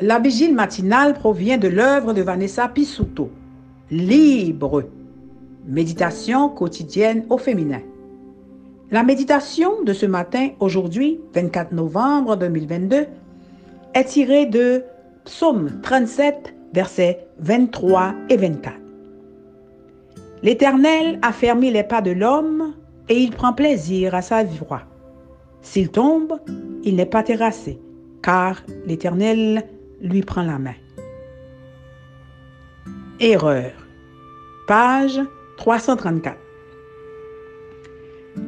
La vigile matinale provient de l'œuvre de Vanessa Pisuto. Libre. Méditation quotidienne au féminin. La méditation de ce matin, aujourd'hui, 24 novembre 2022, est tirée de Psaume 37, versets 23 et 24. L'Éternel a fermé les pas de l'homme et il prend plaisir à sa voix. S'il tombe, il n'est pas terrassé, car l'Éternel lui prend la main. Erreur. Page 334.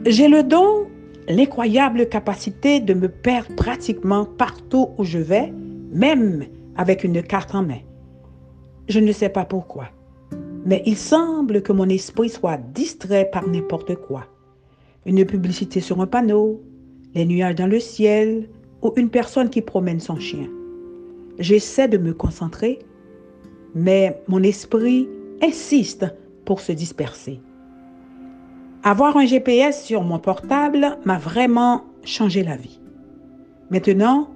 J'ai le don, l'incroyable capacité de me perdre pratiquement partout où je vais, même avec une carte en main. Je ne sais pas pourquoi, mais il semble que mon esprit soit distrait par n'importe quoi. Une publicité sur un panneau, les nuages dans le ciel ou une personne qui promène son chien. J'essaie de me concentrer, mais mon esprit insiste pour se disperser. Avoir un GPS sur mon portable m'a vraiment changé la vie. Maintenant,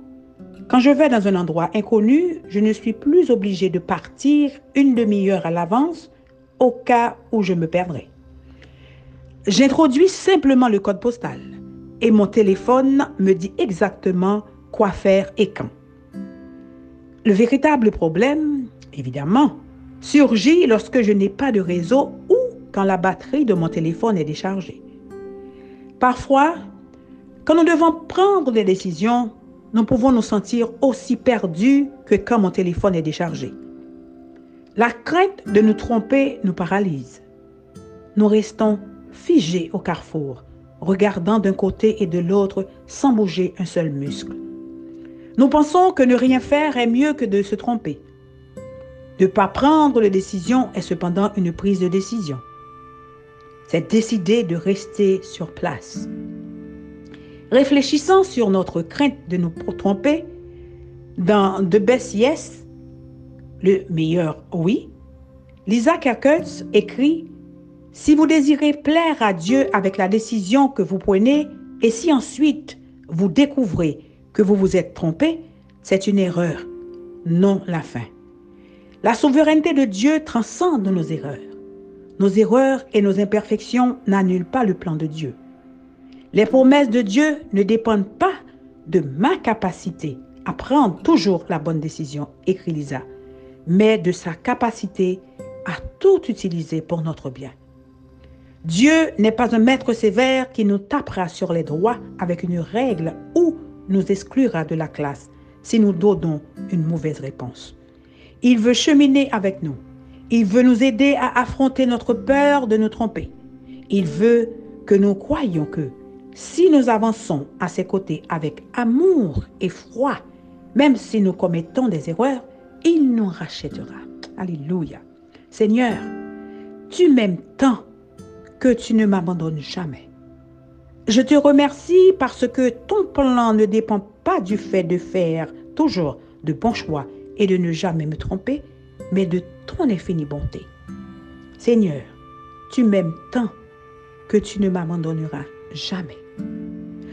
quand je vais dans un endroit inconnu, je ne suis plus obligé de partir une demi-heure à l'avance au cas où je me perdrais. J'introduis simplement le code postal et mon téléphone me dit exactement quoi faire et quand. Le véritable problème, évidemment, surgit lorsque je n'ai pas de réseau ou quand la batterie de mon téléphone est déchargée. Parfois, quand nous devons prendre des décisions, nous pouvons nous sentir aussi perdus que quand mon téléphone est déchargé. La crainte de nous tromper nous paralyse. Nous restons figés au carrefour, regardant d'un côté et de l'autre sans bouger un seul muscle. Nous pensons que ne rien faire est mieux que de se tromper. Ne pas prendre de décision est cependant une prise de décision. C'est décider de rester sur place. Réfléchissant sur notre crainte de nous tromper, dans The Best Yes, le meilleur oui, Lisa Kerkels écrit Si vous désirez plaire à Dieu avec la décision que vous prenez, et si ensuite vous découvrez que vous vous êtes trompé, c'est une erreur, non la fin. La souveraineté de Dieu transcende nos erreurs. Nos erreurs et nos imperfections n'annulent pas le plan de Dieu. Les promesses de Dieu ne dépendent pas de ma capacité à prendre toujours la bonne décision, écrit Lisa, mais de sa capacité à tout utiliser pour notre bien. Dieu n'est pas un maître sévère qui nous tapera sur les doigts avec une règle ou nous exclura de la classe si nous donnons une mauvaise réponse. Il veut cheminer avec nous. Il veut nous aider à affronter notre peur de nous tromper. Il veut que nous croyions que si nous avançons à ses côtés avec amour et foi, même si nous commettons des erreurs, il nous rachètera. Alléluia. Seigneur, tu m'aimes tant que tu ne m'abandonnes jamais. Je te remercie parce que ton plan ne dépend pas du fait de faire toujours de bons choix et de ne jamais me tromper, mais de ton infinie bonté. Seigneur, tu m'aimes tant que tu ne m'abandonneras jamais.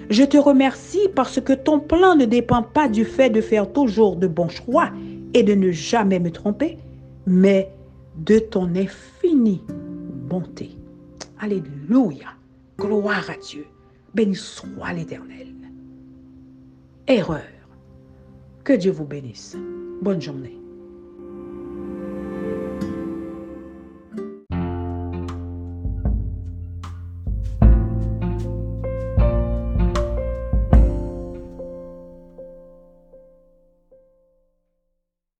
Je te remercie parce que ton plan ne dépend pas du fait de faire toujours de bons choix et de ne jamais me tromper, mais de ton infinie bonté. Alléluia. Gloire à Dieu. Béni soit l'Éternel. Erreur. Que Dieu vous bénisse. Bonne journée.